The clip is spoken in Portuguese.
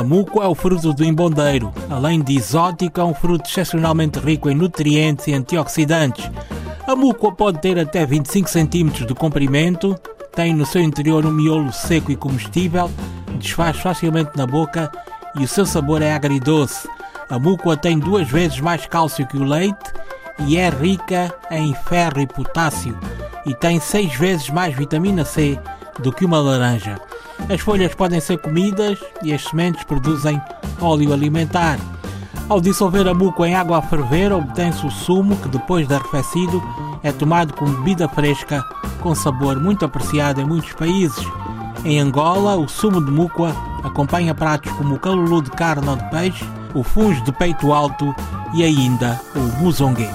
A muco é o fruto do imbondeiro. Além de exótico, é um fruto excepcionalmente rico em nutrientes e antioxidantes. A muco pode ter até 25 cm de comprimento, tem no seu interior um miolo seco e comestível, desfaz facilmente na boca e o seu sabor é agridoce. A mucoa tem duas vezes mais cálcio que o leite e é rica em ferro e potássio e tem seis vezes mais vitamina C do que uma laranja. As folhas podem ser comidas e as sementes produzem óleo alimentar. Ao dissolver a muco em água a ferver, obtém-se o sumo que, depois de arrefecido, é tomado como bebida fresca com sabor muito apreciado em muitos países. Em Angola, o sumo de mucoa acompanha pratos como o calulu de carne ou de peixe, o fungo de peito alto e ainda o muzongue.